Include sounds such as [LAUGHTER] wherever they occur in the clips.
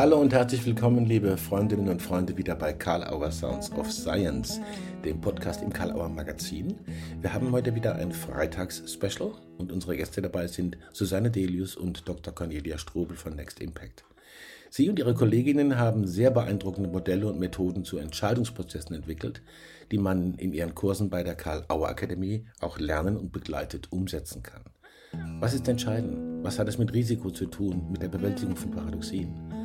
Hallo und herzlich willkommen, liebe Freundinnen und Freunde, wieder bei Karl Auer Sounds of Science, dem Podcast im Karl Auer Magazin. Wir haben heute wieder ein Freitags-Special und unsere Gäste dabei sind Susanne Delius und Dr. Cornelia Strobel von Next Impact. Sie und ihre Kolleginnen haben sehr beeindruckende Modelle und Methoden zu Entscheidungsprozessen entwickelt, die man in ihren Kursen bei der Karl Auer Akademie auch lernen und begleitet umsetzen kann. Was ist entscheidend? Was hat es mit Risiko zu tun, mit der Bewältigung von Paradoxien?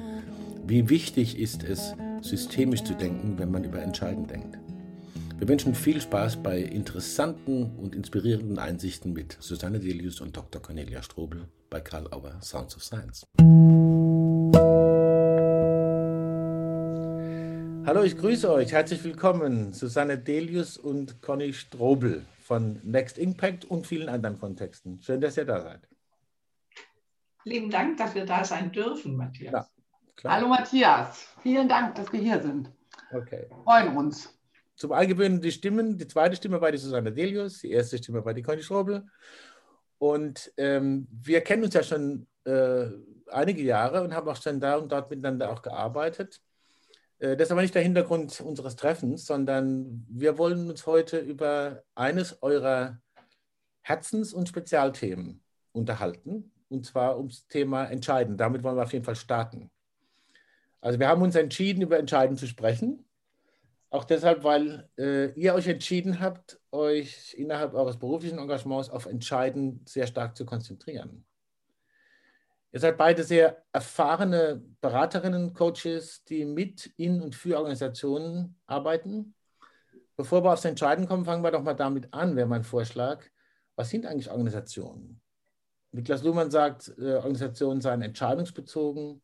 Wie wichtig ist es, systemisch zu denken, wenn man über Entscheiden denkt? Wir wünschen viel Spaß bei interessanten und inspirierenden Einsichten mit Susanne Delius und Dr. Cornelia Strobel bei Karl Auer Sounds of Science. Hallo, ich grüße euch. Herzlich willkommen, Susanne Delius und Conny Strobel von Next Impact und vielen anderen Kontexten. Schön, dass ihr da seid. Lieben Dank, dass wir da sein dürfen, Matthias. Ja. Klar. Hallo Matthias, vielen Dank, dass wir hier sind. Okay. Freuen uns. Zum Allgemeinen die Stimmen. Die zweite Stimme war die Susanne Delius, die erste Stimme war die Conny Strobel. Und ähm, wir kennen uns ja schon äh, einige Jahre und haben auch schon da und dort miteinander auch gearbeitet. Äh, das ist aber nicht der Hintergrund unseres Treffens, sondern wir wollen uns heute über eines eurer Herzens- und Spezialthemen unterhalten, und zwar ums Thema Entscheiden. Damit wollen wir auf jeden Fall starten. Also wir haben uns entschieden, über Entscheiden zu sprechen. Auch deshalb, weil äh, ihr euch entschieden habt, euch innerhalb eures beruflichen Engagements auf Entscheiden sehr stark zu konzentrieren. Ihr seid beide sehr erfahrene Beraterinnen, Coaches, die mit in und für Organisationen arbeiten. Bevor wir aufs Entscheiden kommen, fangen wir doch mal damit an, wäre mein Vorschlag. Was sind eigentlich Organisationen? Niklas Luhmann sagt, äh, Organisationen seien entscheidungsbezogen,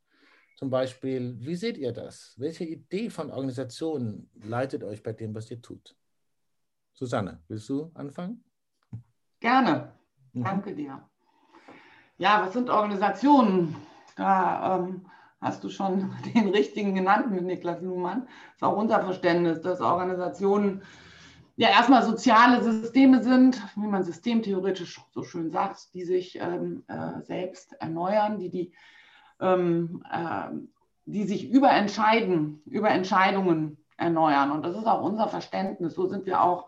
zum Beispiel, wie seht ihr das? Welche Idee von Organisationen leitet euch bei dem, was ihr tut? Susanne, willst du anfangen? Gerne. Mhm. Danke dir. Ja, was sind Organisationen? Da ähm, hast du schon [LAUGHS] den richtigen genannt mit Niklas Luhmann. Das ist auch unser Verständnis, dass Organisationen ja erstmal soziale Systeme sind, wie man systemtheoretisch so schön sagt, die sich ähm, äh, selbst erneuern, die die ähm, äh, die sich über Entscheiden, über Entscheidungen erneuern. Und das ist auch unser Verständnis. So sind wir auch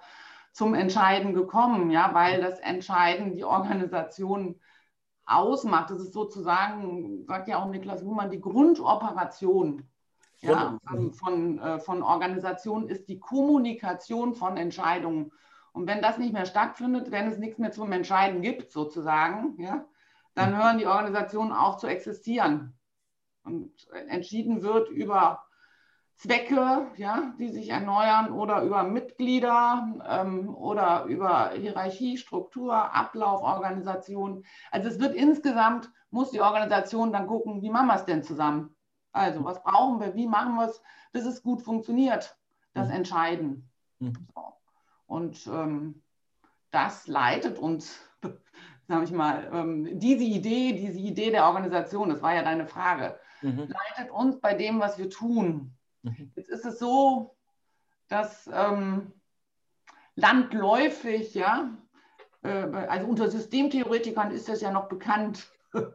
zum Entscheiden gekommen, ja, weil das Entscheiden die Organisation ausmacht. Das ist sozusagen, sagt ja auch Niklas Luhmann, die Grundoperation ja, von, äh, von Organisationen ist die Kommunikation von Entscheidungen. Und wenn das nicht mehr stattfindet, wenn es nichts mehr zum Entscheiden gibt, sozusagen, ja, dann hören die Organisationen auf zu existieren. Und entschieden wird über Zwecke, ja, die sich erneuern oder über Mitglieder ähm, oder über Hierarchie, Struktur, Ablauf, Organisation. Also es wird insgesamt, muss die Organisation dann gucken, wie machen wir es denn zusammen? Also was brauchen wir, wie machen wir es, bis es gut funktioniert, das mhm. Entscheiden. Mhm. So. Und ähm, das leitet uns sage ich mal, ähm, diese Idee, diese Idee der Organisation, das war ja deine Frage, mhm. leitet uns bei dem, was wir tun. Mhm. Jetzt ist es so, dass ähm, landläufig, ja, äh, also unter Systemtheoretikern ist das ja noch bekannt, [LAUGHS]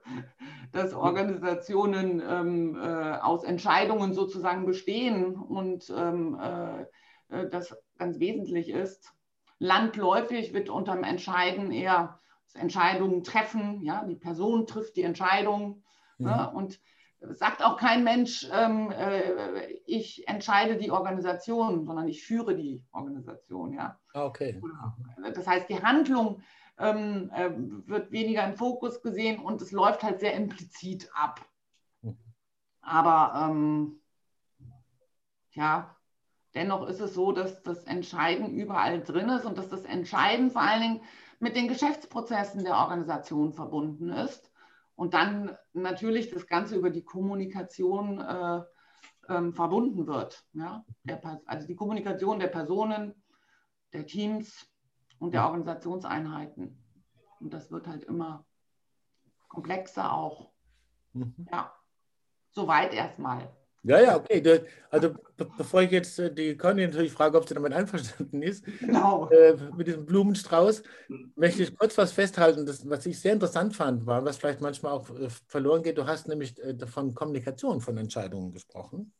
dass Organisationen ähm, äh, aus Entscheidungen sozusagen bestehen und ähm, äh, äh das ganz wesentlich ist. Landläufig wird unter dem Entscheiden eher Entscheidungen treffen. Ja, die Person trifft die Entscheidung. Ne? Mhm. Ne? Und sagt auch kein Mensch, ähm, äh, ich entscheide die Organisation, sondern ich führe die Organisation. Ja. Ah, okay. Das heißt, die Handlung ähm, äh, wird weniger im Fokus gesehen und es läuft halt sehr implizit ab. Mhm. Aber ähm, ja, dennoch ist es so, dass das Entscheiden überall drin ist und dass das Entscheiden vor allen Dingen mit den Geschäftsprozessen der Organisation verbunden ist. Und dann natürlich das Ganze über die Kommunikation äh, ähm, verbunden wird. Ja? Der, also die Kommunikation der Personen, der Teams und der Organisationseinheiten. Und das wird halt immer komplexer auch. Mhm. Ja, soweit erstmal. Ja, ja, okay. Also be bevor ich jetzt äh, die Conny natürlich frage, ob sie damit einverstanden ist, genau. äh, mit diesem Blumenstrauß, möchte ich kurz was festhalten, das, was ich sehr interessant fand, war, was vielleicht manchmal auch äh, verloren geht. Du hast nämlich äh, von Kommunikation von Entscheidungen gesprochen.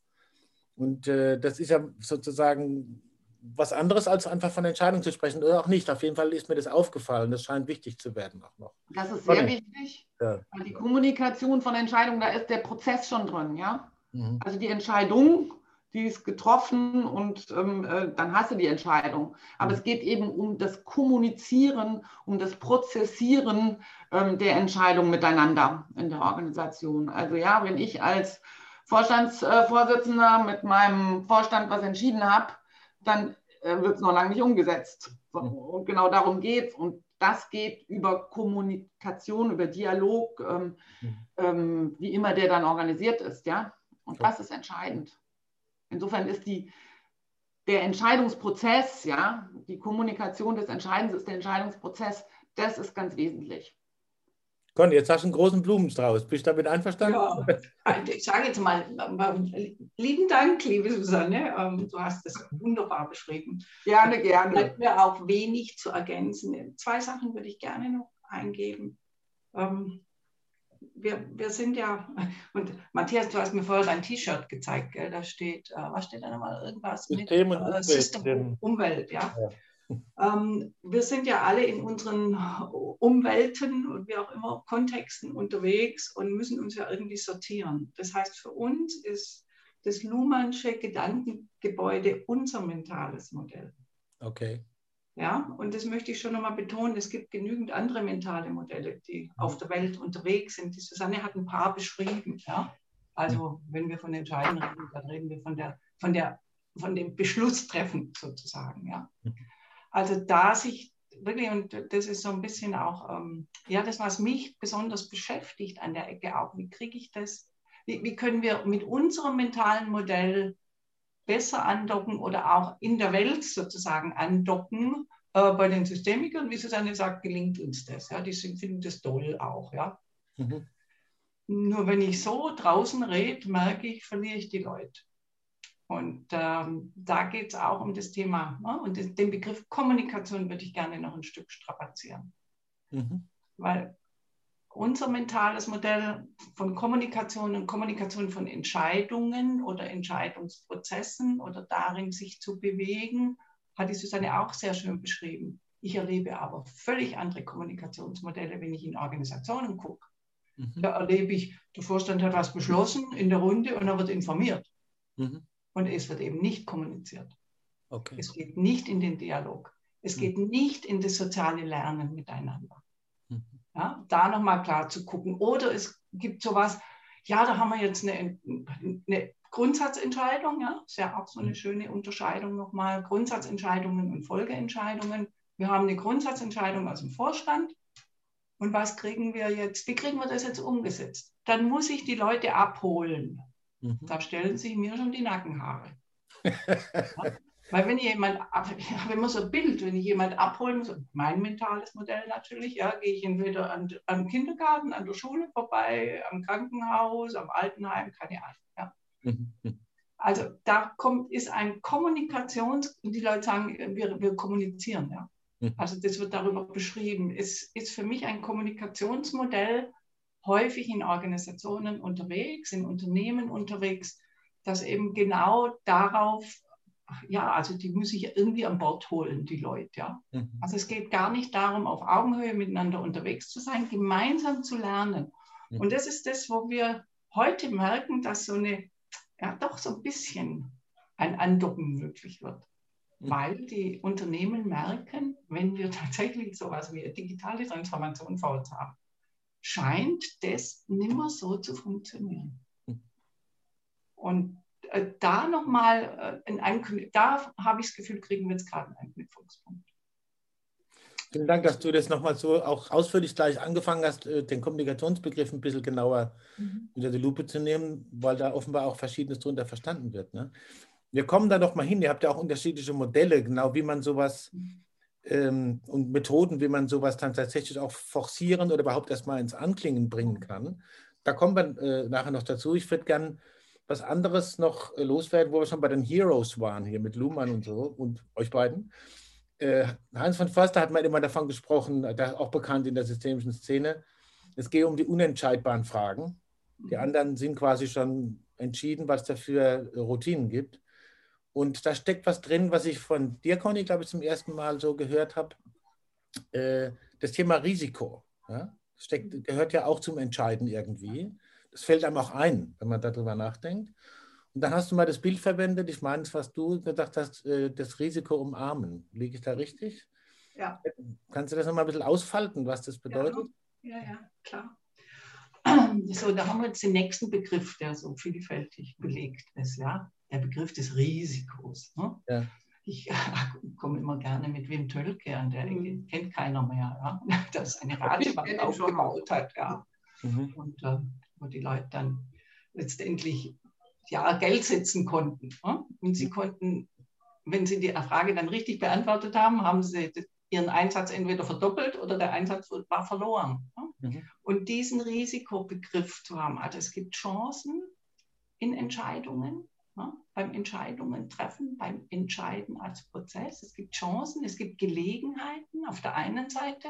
Und äh, das ist ja sozusagen was anderes, als einfach von Entscheidungen zu sprechen oder auch nicht. Auf jeden Fall ist mir das aufgefallen. Das scheint wichtig zu werden auch noch. Das ist sehr wichtig. Ja. Die Kommunikation von Entscheidungen, da ist der Prozess schon drin, ja. Mhm. Also die Entscheidung, die ist getroffen und ähm, äh, dann hast du die Entscheidung. Aber mhm. es geht eben um das Kommunizieren, um das Prozessieren ähm, der Entscheidung miteinander in der Organisation. Also ja, wenn ich als Vorstandsvorsitzender mit meinem Vorstand was entschieden habe, dann äh, wird es noch lange nicht umgesetzt. So, mhm. und genau darum geht es. Und das geht über Kommunikation, über Dialog, ähm, mhm. ähm, wie immer der dann organisiert ist. Ja? Und das ist entscheidend. Insofern ist die, der Entscheidungsprozess, ja, die Kommunikation des Entscheidens ist der Entscheidungsprozess, das ist ganz wesentlich. Conny, jetzt hast du einen großen Blumenstrauß. Bist du damit einverstanden? Ja, also ich sage jetzt mal, lieben Dank, liebe Susanne. Ähm, du hast das wunderbar beschrieben. Gerne, gerne. Bleibt mir auch wenig zu ergänzen. Zwei Sachen würde ich gerne noch eingeben. Wir, wir sind ja, und Matthias, du hast mir vorher dein T-Shirt gezeigt, gell? da steht, äh, was steht da nochmal? Irgendwas System mit und Umwelt, System, Umwelt ja. ja. Ähm, wir sind ja alle in unseren Umwelten und wie auch immer Kontexten unterwegs und müssen uns ja irgendwie sortieren. Das heißt, für uns ist das Luhmannsche Gedankengebäude unser mentales Modell. Okay. Ja, und das möchte ich schon nochmal betonen. Es gibt genügend andere mentale Modelle, die mhm. auf der Welt unterwegs sind. Die Susanne hat ein paar beschrieben. Ja? Also, mhm. wenn wir von Entscheiden reden, dann reden wir von, der, von, der, von dem Beschlusstreffen sozusagen. Ja? Mhm. Also da sich wirklich, und das ist so ein bisschen auch, ähm, ja, das, was mich besonders beschäftigt an der Ecke auch, wie kriege ich das, wie, wie können wir mit unserem mentalen Modell besser andocken oder auch in der Welt sozusagen andocken. Äh, bei den Systemikern, wie Susanne sagt, gelingt uns das. Ja, die finden das toll auch. Ja. Mhm. Nur wenn ich so draußen rede, merke ich, verliere ich die Leute. Und ähm, da geht es auch um das Thema. Ne? Und den Begriff Kommunikation würde ich gerne noch ein Stück strapazieren. Mhm. Weil unser mentales Modell von Kommunikation und Kommunikation von Entscheidungen oder Entscheidungsprozessen oder darin sich zu bewegen, hat die Susanne auch sehr schön beschrieben. Ich erlebe aber völlig andere Kommunikationsmodelle, wenn ich in Organisationen gucke. Mhm. Da erlebe ich, der Vorstand hat was beschlossen in der Runde und er wird informiert. Mhm. Und es wird eben nicht kommuniziert. Okay. Es geht nicht in den Dialog. Es mhm. geht nicht in das soziale Lernen miteinander. Ja, da nochmal klar zu gucken. Oder es gibt sowas, ja, da haben wir jetzt eine, eine Grundsatzentscheidung, ja, ist ja auch so eine mhm. schöne Unterscheidung nochmal, Grundsatzentscheidungen und Folgeentscheidungen. Wir haben eine Grundsatzentscheidung aus dem Vorstand. Und was kriegen wir jetzt? Wie kriegen wir das jetzt umgesetzt? Dann muss ich die Leute abholen. Mhm. Da stellen sich mir schon die Nackenhaare. [LAUGHS] ja? Weil wenn jemand, wenn [LAUGHS] man so ein Bild, wenn ich jemand abholen muss, mein mentales Modell natürlich, ja, gehe ich entweder an, am Kindergarten, an der Schule vorbei, am Krankenhaus, am Altenheim, keine Ahnung. Ja. Mhm. Also da kommt, ist ein Kommunikations, und die Leute sagen, wir, wir kommunizieren, ja. Mhm. Also das wird darüber beschrieben. Es ist für mich ein Kommunikationsmodell, häufig in Organisationen unterwegs, in Unternehmen unterwegs, das eben genau darauf ja, also die muss ich irgendwie an Bord holen, die Leute, ja. Mhm. Also es geht gar nicht darum, auf Augenhöhe miteinander unterwegs zu sein, gemeinsam zu lernen. Mhm. Und das ist das, wo wir heute merken, dass so eine, ja, doch so ein bisschen ein Andocken möglich wird. Mhm. Weil die Unternehmen merken, wenn wir [LAUGHS] tatsächlich sowas wie eine digitale Transformation vor uns haben, scheint das nimmer so zu funktionieren. Mhm. Und da nochmal äh, ein da habe ich das Gefühl, kriegen wir jetzt gerade einen Anknüpfungspunkt. Vielen Dank, dass du das nochmal so auch ausführlich gleich angefangen hast, äh, den Kommunikationsbegriff ein bisschen genauer mhm. unter die Lupe zu nehmen, weil da offenbar auch Verschiedenes darunter verstanden wird. Ne? Wir kommen da doch mal hin. Ihr habt ja auch unterschiedliche Modelle, genau wie man sowas mhm. ähm, und Methoden, wie man sowas dann tatsächlich auch forcieren oder überhaupt erstmal ins Anklingen bringen kann. Da kommen wir äh, nachher noch dazu. Ich würde gerne was anderes noch äh, loswerden, wo wir schon bei den Heroes waren, hier mit Luhmann und so und euch beiden. Äh, Heinz von Förster hat mal immer davon gesprochen, auch bekannt in der systemischen Szene, es gehe um die unentscheidbaren Fragen. Die mhm. anderen sind quasi schon entschieden, was dafür Routinen gibt. Und da steckt was drin, was ich von dir, Conny, glaube ich, zum ersten Mal so gehört habe. Äh, das Thema Risiko. Ja? Steckt, gehört ja auch zum Entscheiden irgendwie. Das fällt einem auch ein, wenn man darüber nachdenkt. Und dann hast du mal das Bild verwendet, ich meine, was du gesagt hast, äh, das Risiko umarmen. Liege ich da richtig? Ja. Kannst du das nochmal ein bisschen ausfalten, was das bedeutet? Ja, ja, klar. [CLEARS THROAT] So, da haben wir jetzt den nächsten Begriff, der so vielfältig belegt ist, ja. Der Begriff des Risikos. Ne? Ja. Ich [LAUGHS] komme immer gerne mit Wim Tölke an, der mhm. kennt keiner mehr, ja. Das eine Radwand aufgebaut hat, ja. Mhm. Und äh, wo die Leute dann letztendlich ja, Geld setzen konnten. Ja? Und sie konnten, wenn sie die Frage dann richtig beantwortet haben, haben sie ihren Einsatz entweder verdoppelt oder der Einsatz war verloren. Ja? Mhm. Und diesen Risikobegriff zu haben, also es gibt Chancen in Entscheidungen, ja? beim Entscheidungen treffen, beim Entscheiden als Prozess. Es gibt Chancen, es gibt Gelegenheiten auf der einen Seite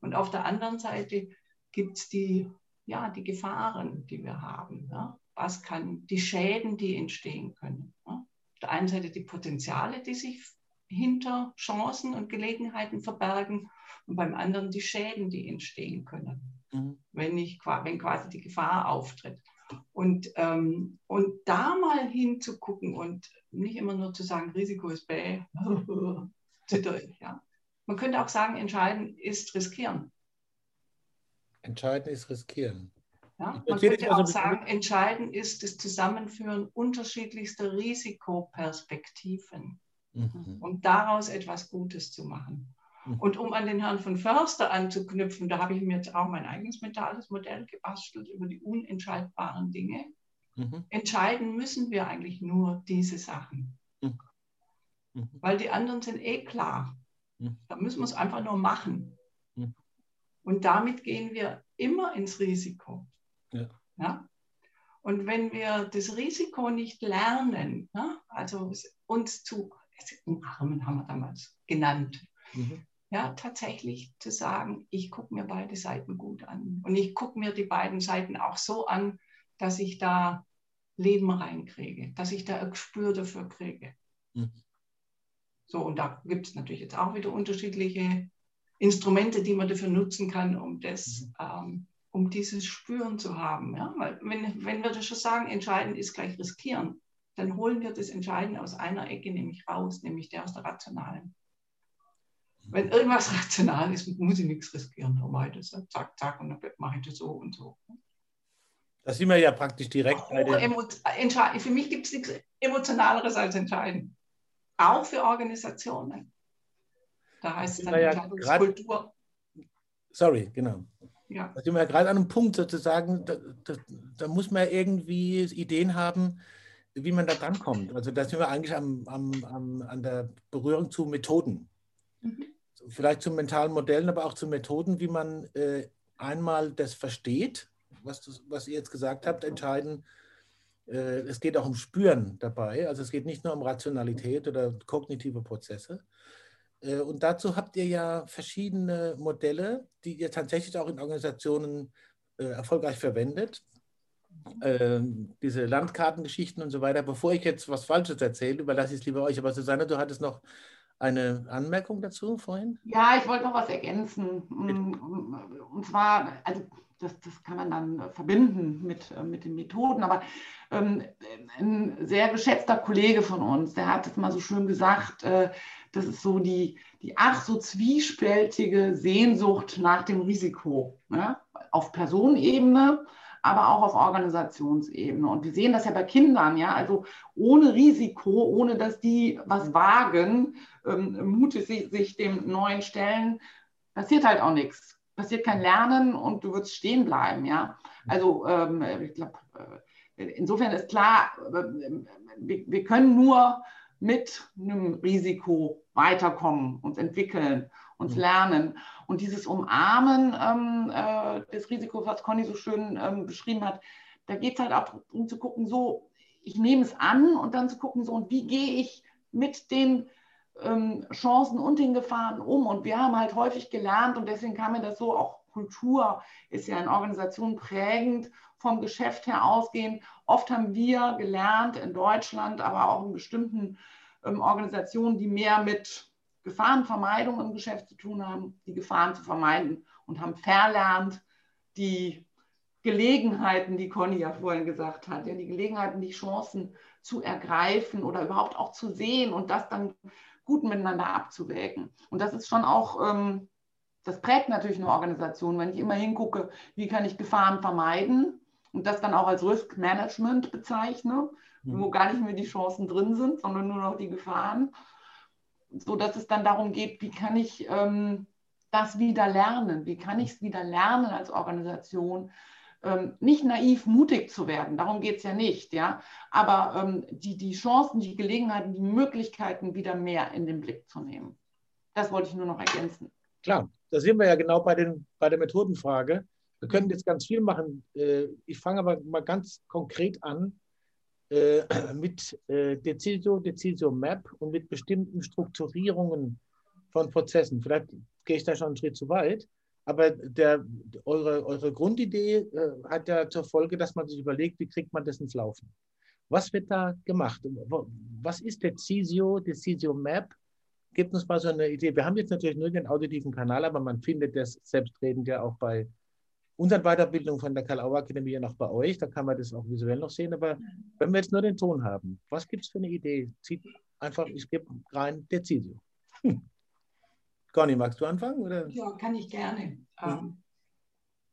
und auf der anderen Seite gibt es die ja, die Gefahren, die wir haben. Ja? Was kann die Schäden, die entstehen können? Ja? Auf der einen Seite die Potenziale, die sich hinter Chancen und Gelegenheiten verbergen und beim anderen die Schäden, die entstehen können, mhm. wenn, ich, wenn quasi die Gefahr auftritt. Und, ähm, und da mal hinzugucken und nicht immer nur zu sagen, Risiko ist bäh, [LAUGHS] ja. Man könnte auch sagen, entscheiden ist riskieren. Entscheiden ist riskieren. Ja, man könnte auch sagen, entscheidend ist das Zusammenführen unterschiedlichster Risikoperspektiven mhm. und daraus etwas Gutes zu machen. Mhm. Und um an den Herrn von Förster anzuknüpfen, da habe ich mir jetzt auch mein eigenes mentales Modell gebastelt über die unentscheidbaren Dinge. Mhm. Entscheiden müssen wir eigentlich nur diese Sachen. Mhm. Mhm. Weil die anderen sind eh klar. Mhm. Da müssen wir es einfach nur machen. Und damit gehen wir immer ins Risiko. Ja. ja? Und wenn wir das Risiko nicht lernen, ja, also uns zu umarmen, haben wir damals genannt, mhm. ja, tatsächlich zu sagen, ich gucke mir beide Seiten gut an. Und ich gucke mir die beiden Seiten auch so an, dass ich da Leben reinkriege, dass ich da ein Gespür dafür kriege. Mhm. So, und da gibt es natürlich jetzt auch wieder unterschiedliche Instrumente, die man dafür nutzen kann, um das, mhm. ähm, um dieses Spüren zu haben. Ja? Weil wenn, wenn wir das schon sagen, entscheiden ist gleich riskieren, dann holen wir das Entscheiden aus einer Ecke nämlich raus, nämlich der aus der rationalen. Wenn mhm. irgendwas rational ist, muss ich nichts riskieren. Dann mache ich das zack, zack, und dann mache ich das so und so. Da sind wir ja praktisch direkt bei den... Für mich gibt es nichts Emotionaleres als Entscheiden. Auch für Organisationen. Da heißt es dann ja Kultur. Sorry, genau. Ja. Da sind wir ja gerade an einem Punkt sozusagen, da, da, da, muss man irgendwie Ideen haben, wie man da drankommt. Also da sind wir eigentlich am, am, am, an der Berührung zu Methoden. Mhm. Vielleicht zu mentalen Modellen, aber auch zu Methoden, wie man äh, einmal das versteht, was, das, was ihr jetzt gesagt habt, entscheiden. Äh, es geht auch um Spüren dabei. Also es geht nicht nur um Rationalität oder kognitive Prozesse, und dazu habt ihr ja verschiedene Modelle, die ihr tatsächlich auch in Organisationen äh, erfolgreich verwendet. Ähm, diese Landkartengeschichten und so weiter. Bevor ich jetzt was Falsches erzähle, überlasse ich es lieber euch. Aber Susanne, du hattest noch eine Anmerkung dazu vorhin? Ja, ich wollte noch was ergänzen. Und zwar, also das, das kann man dann verbinden mit, äh, mit den Methoden, aber ähm, ein sehr geschätzter Kollege von uns, der hat es mal so schön gesagt, äh, das ist so die, die ach so zwiespältige Sehnsucht nach dem Risiko. Ne? Auf Personenebene, aber auch auf Organisationsebene. Und wir sehen das ja bei Kindern, ja, also ohne Risiko, ohne dass die was wagen, ähm, mutig sich, sich dem Neuen stellen, passiert halt auch nichts. Passiert kein Lernen und du wirst stehen bleiben, ja. Also ähm, ich glaube, äh, insofern ist klar, äh, wir, wir können nur mit einem Risiko weiterkommen, uns entwickeln, uns mhm. lernen. Und dieses Umarmen ähm, äh, des Risikos, was Conny so schön ähm, beschrieben hat, da geht es halt auch darum zu gucken, so, ich nehme es an und dann zu gucken, so, und wie gehe ich mit den ähm, Chancen und den Gefahren um? Und wir haben halt häufig gelernt, und deswegen kam mir das so, auch Kultur ist ja in Organisationen prägend, vom Geschäft her ausgehend. Oft haben wir gelernt in Deutschland, aber auch in bestimmten ähm, Organisationen, die mehr mit Gefahrenvermeidung im Geschäft zu tun haben, die Gefahren zu vermeiden und haben verlernt, die Gelegenheiten, die Conny ja vorhin gesagt hat, ja, die Gelegenheiten, die Chancen zu ergreifen oder überhaupt auch zu sehen und das dann gut miteinander abzuwägen. Und das ist schon auch, ähm, das prägt natürlich eine Organisation, wenn ich immer hingucke, wie kann ich Gefahren vermeiden und das dann auch als Risk Management bezeichne, mhm. wo gar nicht mehr die Chancen drin sind, sondern nur noch die Gefahren, so dass es dann darum geht, wie kann ich ähm, das wieder lernen, wie kann ich es wieder lernen als Organisation, ähm, nicht naiv mutig zu werden, darum geht es ja nicht, ja, aber ähm, die, die Chancen, die Gelegenheiten, die Möglichkeiten wieder mehr in den Blick zu nehmen. Das wollte ich nur noch ergänzen. Klar, da sind wir ja genau bei, den, bei der Methodenfrage. Wir können jetzt ganz viel machen. Äh, ich fange aber mal ganz konkret an äh, mit äh, Decisio, Decisio Map und mit bestimmten Strukturierungen von Prozessen. Vielleicht gehe ich da schon einen Schritt zu weit, aber der, eure, eure Grundidee hat ja zur Folge, dass man sich überlegt, wie kriegt man das ins Laufen. Was wird da gemacht? Was ist Decisio, Decisio Map? Gebt uns mal so eine Idee. Wir haben jetzt natürlich nur den auditiven Kanal, aber man findet das selbstredend ja auch bei unseren Weiterbildung von der Karl-Auer-Akademie noch bei euch, da kann man das auch visuell noch sehen. Aber wenn wir jetzt nur den Ton haben, was gibt es für eine Idee? Zieht einfach, ich gebe rein Decisio. Hm. Conny, magst du anfangen? Oder? Ja, kann ich gerne. Mhm. Ähm,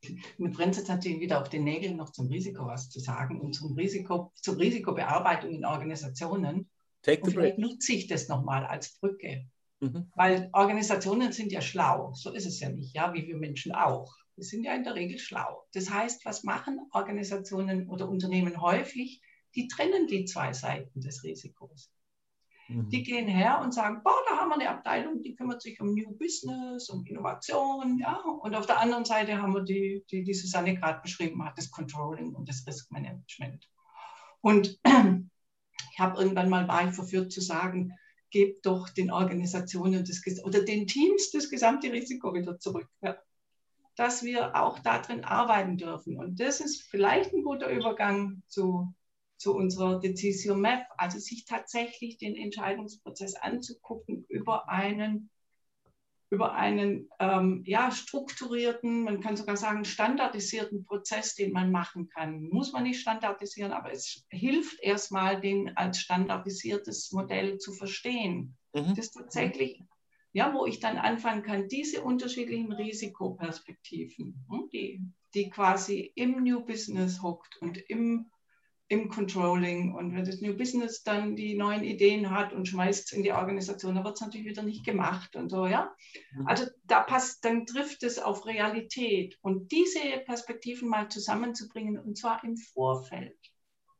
[LAUGHS] mir brennt jetzt natürlich wieder auf den Nägeln noch zum Risiko was zu sagen und zum Risiko, zur Risikobearbeitung in Organisationen. Take und vielleicht nutze ich das nochmal als Brücke. Mhm. Weil Organisationen sind ja schlau, so ist es ja nicht, ja, wie wir Menschen auch. Wir sind ja in der Regel schlau. Das heißt, was machen Organisationen oder Unternehmen häufig? Die trennen die zwei Seiten des Risikos. Mhm. Die gehen her und sagen, boah, da haben wir eine Abteilung, die kümmert sich um New Business, um Innovation, ja. Und auf der anderen Seite haben wir die, die, die Susanne gerade beschrieben hat, das Controlling und das Risk Management. Und [CLEARS THROAT] ich habe irgendwann mal ich verführt zu sagen, gebt doch den Organisationen das, oder den Teams das gesamte Risiko wieder zurück. Ja dass wir auch darin arbeiten dürfen. Und das ist vielleicht ein guter Übergang zu, zu unserer Decision Map, also sich tatsächlich den Entscheidungsprozess anzugucken über einen, über einen ähm, ja, strukturierten, man kann sogar sagen standardisierten Prozess, den man machen kann. Muss man nicht standardisieren, aber es hilft erstmal, den als standardisiertes Modell zu verstehen. Mhm. Das tatsächlich ja, wo ich dann anfangen kann, diese unterschiedlichen Risikoperspektiven, hm, die, die quasi im New Business hockt und im, im Controlling und wenn das New Business dann die neuen Ideen hat und schmeißt es in die Organisation, dann wird es natürlich wieder nicht gemacht und so, ja. Mhm. Also da passt, dann trifft es auf Realität und diese Perspektiven mal zusammenzubringen und zwar im Vorfeld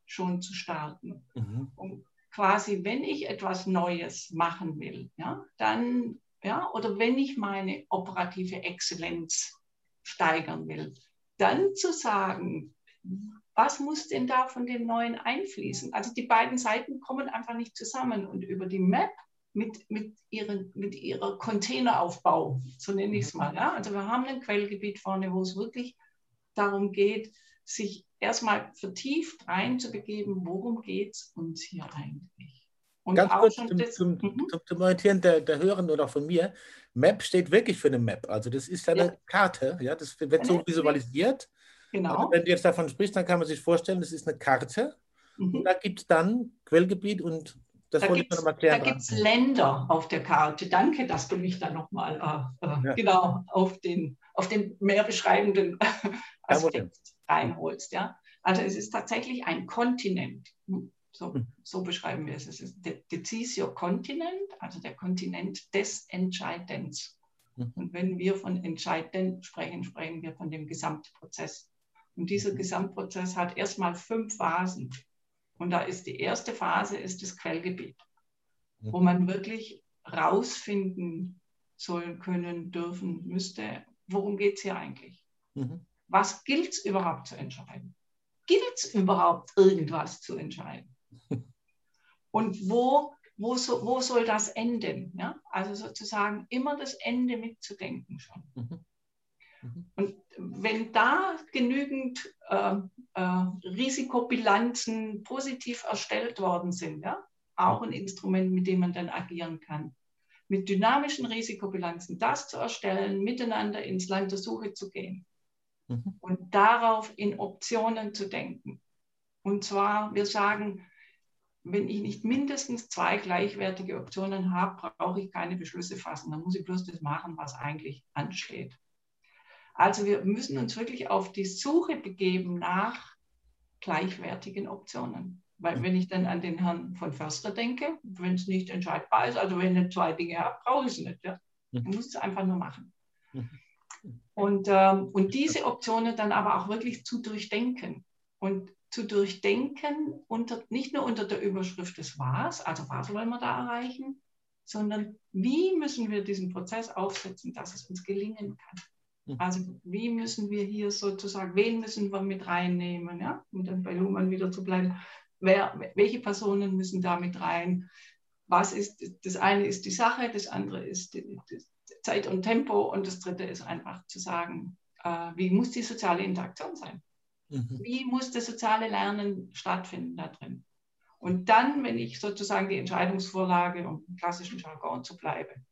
schon zu starten. Mhm. Um quasi, wenn ich etwas Neues machen will, ja, dann, ja, oder wenn ich meine operative Exzellenz steigern will, dann zu sagen, was muss denn da von dem Neuen einfließen? Also die beiden Seiten kommen einfach nicht zusammen und über die Map mit, mit, ihren, mit ihrer Containeraufbau, so nenne ich es mal. Ja? Also wir haben ein Quellgebiet vorne, wo es wirklich darum geht, sich erstmal vertieft reinzubegeben, worum geht es uns hier eigentlich. Und Ganz kurz zum, das, zum, mhm. zum, Orientieren der, der Hörenden oder von mir. Map steht wirklich für eine Map. Also das ist eine ja. Karte. Ja, das wird so visualisiert. Genau. Also wenn du jetzt davon sprichst, dann kann man sich vorstellen, das ist eine Karte. Mhm. Und da gibt es dann Quellgebiet und das da wollte ich noch mal erklären. Da gibt es Länder auf der Karte. Danke, dass du mich da nochmal äh, äh, ja. genau auf den, auf den mehr beschreibenden [LAUGHS] Aspekt reinholst. Ja? Also es ist tatsächlich ein Kontinent. So, hm. so beschreiben wir es. Es ist der Decisio Kontinent, also der Kontinent des Entscheidens. Hm. Und wenn wir von Entscheiden sprechen, sprechen wir von dem Gesamtprozess. Und dieser hm. Gesamtprozess hat erstmal fünf Phasen. Und da ist die erste Phase ist das Quellgebiet, wo man wirklich rausfinden sollen, können, dürfen, müsste, worum geht es hier eigentlich? Mhm was gilt es überhaupt zu entscheiden? Gilt es überhaupt irgendwas zu entscheiden? [LAUGHS] Und wo, wo, so, wo soll das enden? Ja? Also sozusagen immer das Ende mitzudenken schon. Mhm. Mhm. Und wenn da genügend äh, äh, Risikobilanzen positiv erstellt worden sind, ja, auch ein Instrument, mit dem man dann agieren kann, mit dynamischen Risikobilanzen das zu erstellen, miteinander ins Land der Suche zu gehen mhm. und darauf in Optionen zu denken. Und zwar, wir sagen, wenn ich nicht mindestens zwei gleichwertige Optionen habe, brauche ich keine Beschlüsse fassen. Dann muss ich bloß das machen, was eigentlich ansteht. Also wir müssen uns wirklich auf die Suche begeben nach gleichwertigen Optionen. Weil mhm. wenn ich dann an den Herrn von Förster denke, wenn es nicht entscheidbar ist, also wenn ich zwei Dinge habe, brauche ich es nicht. Ja? Ich mhm. muss es einfach nur machen. Mhm. Und, ähm, und diese Optionen dann aber auch wirklich zu durchdenken. Und zu durchdenken, unter, nicht nur unter der Überschrift des Was, also was wollen wir da erreichen, sondern wie müssen wir diesen Prozess aufsetzen, dass es uns gelingen kann. Also wie müssen wir hier sozusagen, wen müssen wir mit reinnehmen, ja? um dann bei Luhmann wieder zu bleiben. Wer, welche Personen müssen da mit rein? Was ist, das eine ist die Sache, das andere ist die, die Zeit und Tempo und das dritte ist einfach zu sagen, äh, wie muss die soziale Interaktion sein? Mhm. Wie muss das soziale Lernen stattfinden da drin? Und dann, wenn ich sozusagen die Entscheidungsvorlage, um im klassischen Jargon zu bleiben,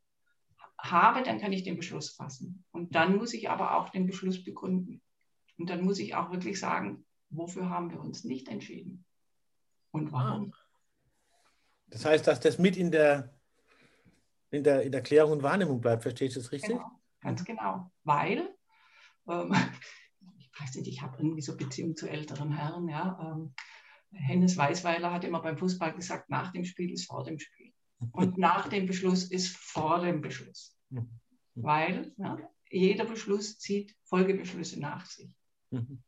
habe, dann kann ich den Beschluss fassen. Und dann muss ich aber auch den Beschluss begründen. Und dann muss ich auch wirklich sagen, wofür haben wir uns nicht entschieden und warum. Das heißt, dass das mit in der, in der, in der Klärung und Wahrnehmung bleibt, verstehe ich das richtig? Genau, ganz genau. Weil, ähm, [LAUGHS] ich weiß nicht, ich habe irgendwie so Beziehung zu älteren Herren, ja. Ähm, Hennes Weißweiler hat immer beim Fußball gesagt, nach dem Spiel ist vor dem Spiel. Und nach dem Beschluss ist vor dem Beschluss. Mhm. Weil ja, jeder Beschluss zieht Folgebeschlüsse nach sich. Mhm.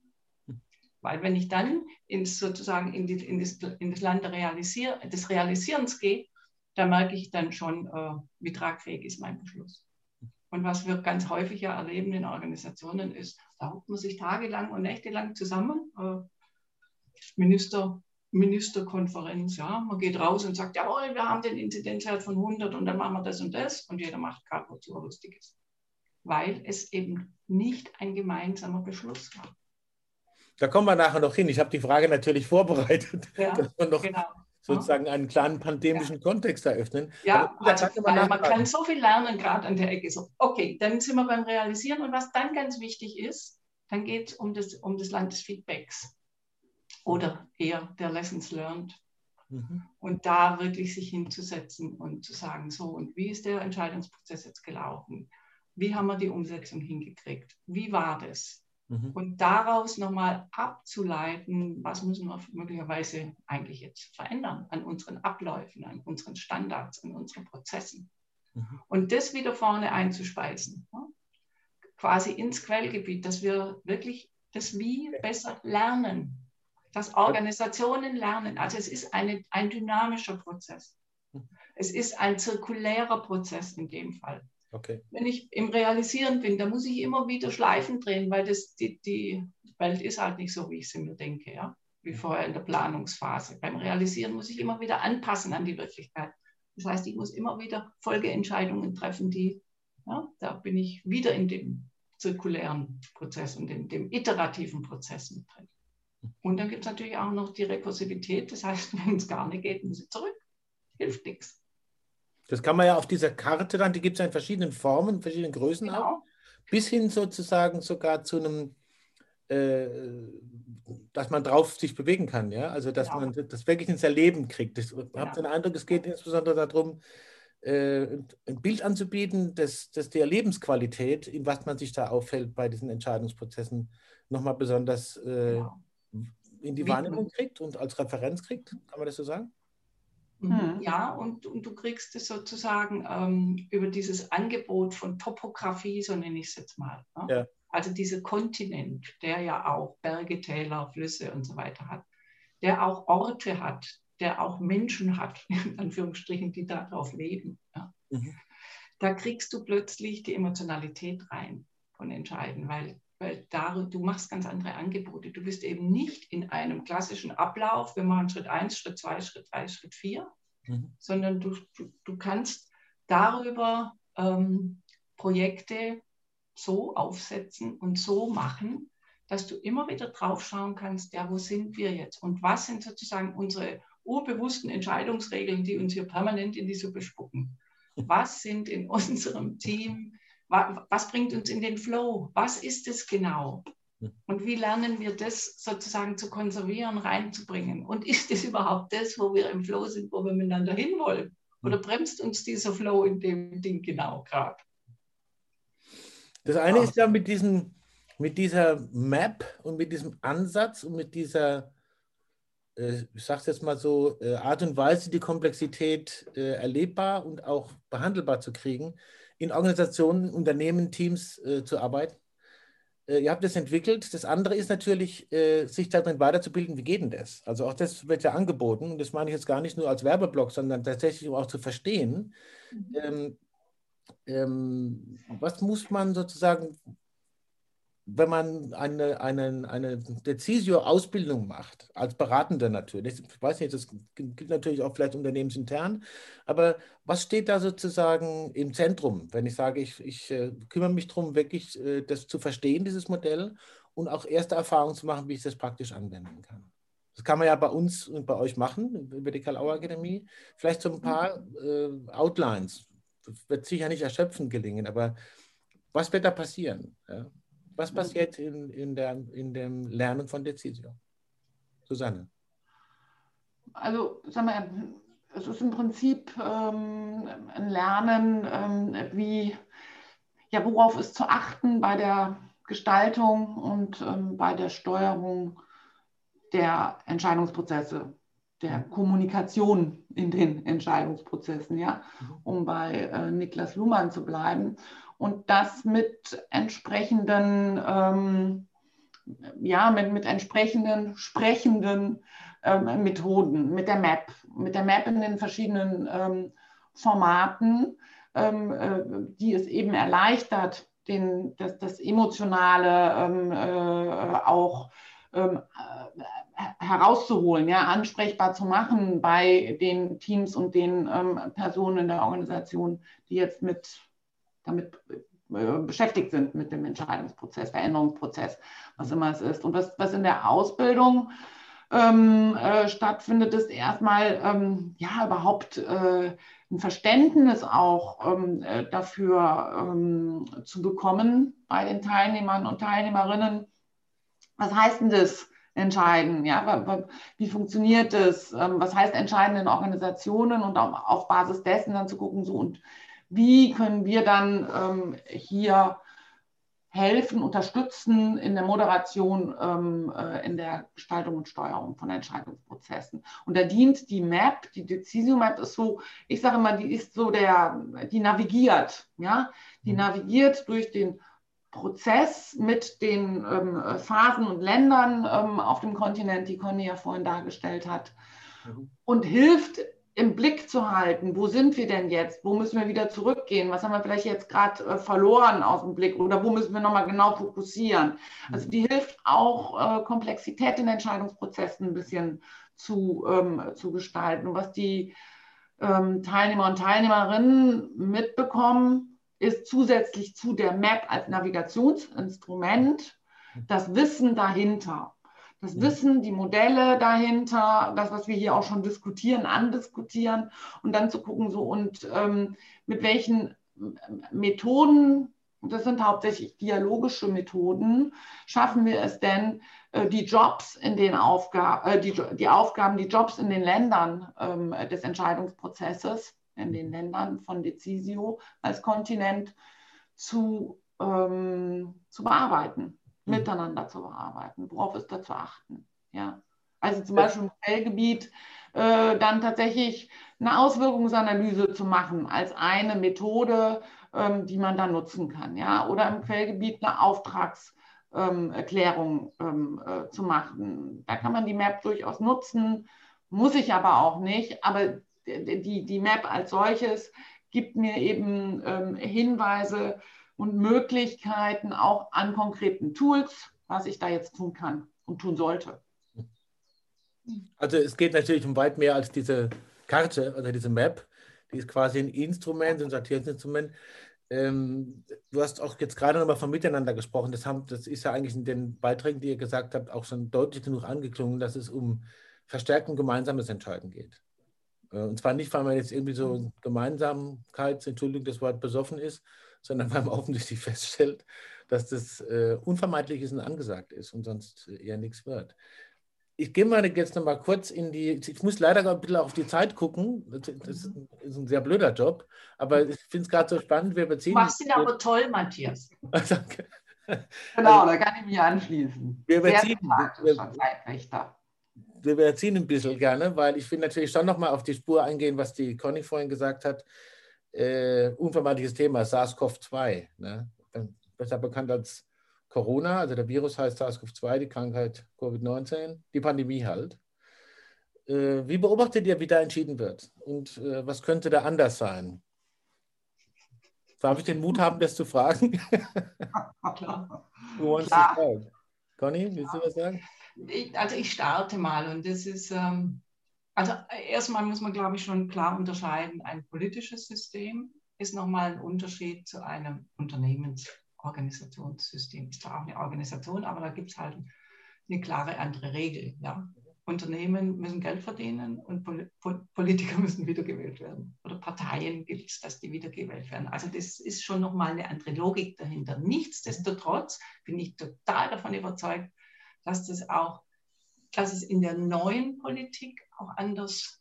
Weil wenn ich dann ins, sozusagen in, die, in, das, in das Land Realisier, des Realisierens gehe, da merke ich dann schon, äh, wie tragfähig ist mein Beschluss. Und was wir ganz häufig ja erleben in Organisationen ist, da hockt man sich tagelang und nächtelang zusammen. Äh, Minister Ministerkonferenz, ja, man geht raus und sagt, jawohl, wir haben den Inzidenzwert von 100 und dann machen wir das und das und jeder macht gerade wozu er lustig ist. Weil es eben nicht ein gemeinsamer Beschluss war. Da kommen wir nachher noch hin. Ich habe die Frage natürlich vorbereitet, ja, [LAUGHS] dass wir noch genau. sozusagen einen kleinen pandemischen ja. Kontext eröffnen. Ja, also, man kann so viel lernen, gerade an der Ecke. So, okay, dann sind wir beim Realisieren und was dann ganz wichtig ist, dann geht es um das, um das Land des Feedbacks oder eher der Lessons learned. Mhm. Und da wirklich sich hinzusetzen und zu sagen, so, und wie ist der Entscheidungsprozess jetzt gelaufen? Wie haben wir die Umsetzung hingekriegt? Wie war das? Mhm. Und daraus nochmal abzuleiten, was müssen wir möglicherweise eigentlich jetzt verändern an unseren Abläufen, an unseren Standards, an unseren Prozessen. Mhm. Und das wieder vorne einzuspeisen, quasi ins Quellgebiet, dass wir wirklich das Wie besser lernen dass Organisationen lernen. Also es ist eine, ein dynamischer Prozess. Es ist ein zirkulärer Prozess in dem Fall. Okay. Wenn ich im Realisieren bin, dann muss ich immer wieder Schleifen drehen, weil das, die, die Welt ist halt nicht so, wie ich sie mir denke, ja? wie vorher in der Planungsphase. Beim Realisieren muss ich immer wieder anpassen an die Wirklichkeit. Das heißt, ich muss immer wieder Folgeentscheidungen treffen, die, ja, da bin ich wieder in dem zirkulären Prozess und in dem iterativen Prozess mit drin. Und dann gibt es natürlich auch noch die Rekursivität. Das heißt, [LAUGHS] wenn es gar nicht geht, muss ich zurück. Hilft nichts. Das kann man ja auf dieser Karte dann, die gibt es ja in verschiedenen Formen, verschiedenen Größen genau. auch, bis hin sozusagen sogar zu einem, äh, dass man drauf sich bewegen kann, ja, also dass genau. man das wirklich ins Erleben kriegt. Ich genau. habe den Eindruck, es geht insbesondere darum, äh, ein Bild anzubieten, dass, dass der Lebensqualität, in was man sich da auffällt bei diesen Entscheidungsprozessen, nochmal besonders äh, genau in die Wahrnehmung kriegt und als Referenz kriegt, kann man das so sagen? Mhm. Hm. Ja, und, und du kriegst es sozusagen ähm, über dieses Angebot von Topografie, so nenne ich es jetzt mal. Ne? Ja. Also dieser Kontinent, der ja auch Berge, Täler, Flüsse und so weiter hat, der auch Orte hat, der auch Menschen hat, [LAUGHS] in Anführungsstrichen, die darauf leben. Ja? Mhm. Da kriegst du plötzlich die Emotionalität rein von Entscheiden, weil weil da, du machst ganz andere Angebote. Du bist eben nicht in einem klassischen Ablauf, wir machen Schritt 1, Schritt 2, Schritt 3, Schritt 4, mhm. sondern du, du, du, kannst darüber ähm, Projekte so aufsetzen und so machen, dass du immer wieder drauf schauen kannst, ja, wo sind wir jetzt und was sind sozusagen unsere urbewussten Entscheidungsregeln, die uns hier permanent in die Suppe spucken. [LAUGHS] Was sind in unserem Team, was bringt uns in den Flow? Was ist es genau? Und wie lernen wir das sozusagen zu konservieren, reinzubringen? Und ist es überhaupt das, wo wir im Flow sind, wo wir miteinander hinwollen? Oder bremst uns dieser Flow in dem Ding genau gerade? Das eine ja. ist ja mit, diesen, mit dieser Map und mit diesem Ansatz und mit dieser, äh, ich sage es jetzt mal so, äh, Art und Weise, die Komplexität äh, erlebbar und auch behandelbar zu kriegen, in Organisationen, Unternehmen, Teams äh, zu arbeiten äh, ihr habt das entwickelt. Das andere ist natürlich, äh, sich darin weiterzubilden, wie geht denn das? Also auch das wird ja angeboten und das meine ich jetzt gar nicht nur als Werbeblock, sondern tatsächlich um auch zu verstehen, mhm. ähm, ähm, was muss man sozusagen wenn man eine, eine, eine Decisio-Ausbildung macht, als Beratender natürlich, ich weiß nicht, das gilt natürlich auch vielleicht unternehmensintern, aber was steht da sozusagen im Zentrum, wenn ich sage, ich, ich äh, kümmere mich darum, wirklich äh, das zu verstehen, dieses Modell und auch erste Erfahrungen zu machen, wie ich das praktisch anwenden kann? Das kann man ja bei uns und bei euch machen, über die Karl-Auer Akademie. Vielleicht so ein paar äh, Outlines. Wird sicher nicht erschöpfend gelingen, aber was wird da passieren? Ja? Was passiert in, in, der, in dem Lernen von Decisio? Susanne. Also, sag mal, es ist im Prinzip ähm, ein Lernen, ähm, wie, ja, worauf ist zu achten bei der Gestaltung und ähm, bei der Steuerung der Entscheidungsprozesse, der Kommunikation in den Entscheidungsprozessen, ja, mhm. um bei äh, Niklas Luhmann zu bleiben und das mit entsprechenden, ähm, ja, mit, mit entsprechenden sprechenden ähm, Methoden, mit der Map, mit der Map in den verschiedenen ähm, Formaten, ähm, äh, die es eben erleichtert, den, das, das Emotionale ähm, äh, auch ähm, äh, herauszuholen, ja, ansprechbar zu machen bei den Teams und den Personen in der Organisation, die jetzt mit damit äh, beschäftigt sind mit dem Entscheidungsprozess, Veränderungsprozess, was immer es ist. Und was, was in der Ausbildung ähm, äh, stattfindet, ist erstmal ähm, ja überhaupt äh, ein Verständnis auch ähm, äh, dafür ähm, zu bekommen bei den Teilnehmern und Teilnehmerinnen. Was heißt denn das? Entscheiden, ja, wie funktioniert das? Ähm, was heißt entscheiden in Organisationen und auf Basis dessen dann zu gucken, so und wie können wir dann ähm, hier helfen, unterstützen in der Moderation, ähm, äh, in der Gestaltung und Steuerung von Entscheidungsprozessen. Und da dient die Map, die Decisio Map ist so, ich sage immer, die ist so der, die navigiert, ja, die mhm. navigiert durch den Prozess mit den ähm, Phasen und Ländern ähm, auf dem Kontinent, die Conny ja vorhin dargestellt hat, mhm. und hilft im Blick zu halten, wo sind wir denn jetzt, wo müssen wir wieder zurückgehen, was haben wir vielleicht jetzt gerade äh, verloren aus dem Blick? Oder wo müssen wir nochmal genau fokussieren. Also die hilft auch, äh, Komplexität in Entscheidungsprozessen ein bisschen zu, ähm, zu gestalten. Und was die ähm, Teilnehmer und Teilnehmerinnen mitbekommen, ist zusätzlich zu der Map als Navigationsinstrument das Wissen dahinter das Wissen, die Modelle dahinter, das, was wir hier auch schon diskutieren, andiskutieren und dann zu gucken, so und ähm, mit welchen Methoden, das sind hauptsächlich dialogische Methoden, schaffen wir es denn, äh, die Jobs in den Aufgaben, äh, die, die Aufgaben, die Jobs in den Ländern ähm, des Entscheidungsprozesses, in den Ländern von Decisio als Kontinent zu, ähm, zu bearbeiten. Mhm. miteinander zu bearbeiten. Worauf ist da zu achten? Ja. Also zum Beispiel im Quellgebiet äh, dann tatsächlich eine Auswirkungsanalyse zu machen als eine Methode, ähm, die man dann nutzen kann. Ja? Oder im Quellgebiet eine Auftragserklärung ähm, äh, zu machen. Da kann man die Map durchaus nutzen, muss ich aber auch nicht. Aber die, die Map als solches gibt mir eben ähm, Hinweise, und Möglichkeiten auch an konkreten Tools, was ich da jetzt tun kann und tun sollte. Also es geht natürlich um weit mehr als diese Karte oder diese Map, die ist quasi ein Instrument, ein Sortierungsinstrument. Ähm, du hast auch jetzt gerade nochmal von Miteinander gesprochen. Das, haben, das ist ja eigentlich in den Beiträgen, die ihr gesagt habt, auch schon deutlich genug angeklungen, dass es um verstärkten gemeinsames Entscheiden geht. Äh, und zwar nicht, weil man jetzt irgendwie so Gemeinsamkeit, Entschuldigung, das Wort besoffen ist, sondern weil man [LAUGHS] offensichtlich feststellt, dass das äh, unvermeidlich ist und angesagt ist und sonst eher nichts wird. Ich gehe mal jetzt noch mal kurz in die, ich muss leider ein bisschen auf die Zeit gucken, das ist ein sehr blöder Job, aber ich finde es gerade so spannend, wir beziehen... Du machst ihn aber toll, Matthias. [LAUGHS] Danke. Genau, da kann ich mich anschließen. Wir überziehen, wir, wir überziehen ein bisschen gerne, weil ich will natürlich schon noch mal auf die Spur eingehen, was die Conny vorhin gesagt hat. Äh, unvermeidliches Thema, SARS-CoV-2. Ne? Besser bekannt als Corona, also der Virus heißt SARS-CoV-2, die Krankheit Covid-19, die Pandemie halt. Äh, wie beobachtet ihr, wie da entschieden wird? Und äh, was könnte da anders sein? Darf ich den Mut haben, das zu fragen? Klar. [LAUGHS] Who wants Klar. to start? Conny, willst du was sagen? Ich, also ich starte mal und das ist, ähm, also erstmal muss man, glaube ich, schon klar unterscheiden, ein politisches System ist nochmal ein Unterschied zu einem Unternehmens- Organisationssystem. Ist zwar auch eine Organisation, aber da gibt es halt eine klare andere Regel. Ja. Unternehmen müssen Geld verdienen und Politiker müssen wiedergewählt werden. Oder Parteien gilt es, dass die wiedergewählt werden. Also das ist schon nochmal eine andere Logik dahinter. Nichtsdestotrotz bin ich total davon überzeugt, dass das auch, dass es in der neuen Politik auch anders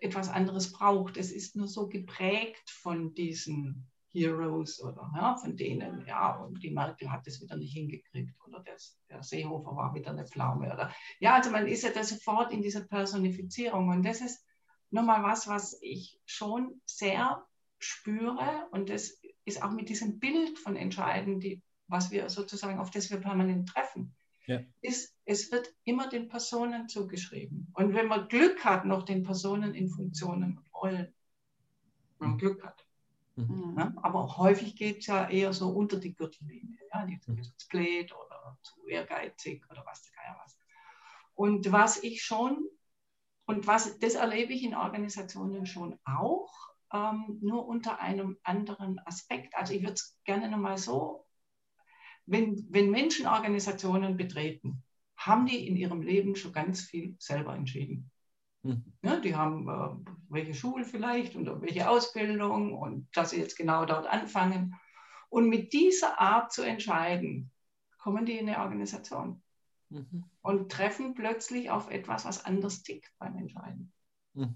etwas anderes braucht. Es ist nur so geprägt von diesen Heroes oder ja, von denen, ja, und die Merkel hat es wieder nicht hingekriegt oder der, der Seehofer war wieder eine Pflaume oder ja, also man ist ja da sofort in dieser Personifizierung und das ist nochmal was, was ich schon sehr spüre und das ist auch mit diesem Bild von Entscheiden, die, was wir sozusagen, auf das wir permanent treffen, ja. ist, es wird immer den Personen zugeschrieben. Und wenn man Glück hat, noch den Personen in Funktionen und Rollen, wenn man Glück hat. Mhm. Ja, aber häufig geht es ja eher so unter die Gürtellinie. Ja, die sind zu blöd oder zu ehrgeizig oder was der Geier was. Und was ich schon, und was, das erlebe ich in Organisationen schon auch, ähm, nur unter einem anderen Aspekt. Also ich würde es gerne nochmal so, wenn, wenn Menschen Organisationen betreten, haben die in ihrem Leben schon ganz viel selber entschieden. Mhm. Ja, die haben äh, welche Schule vielleicht und welche Ausbildung und dass sie jetzt genau dort anfangen. Und mit dieser Art zu entscheiden, kommen die in eine Organisation mhm. und treffen plötzlich auf etwas, was anders tickt beim Entscheiden. Mhm.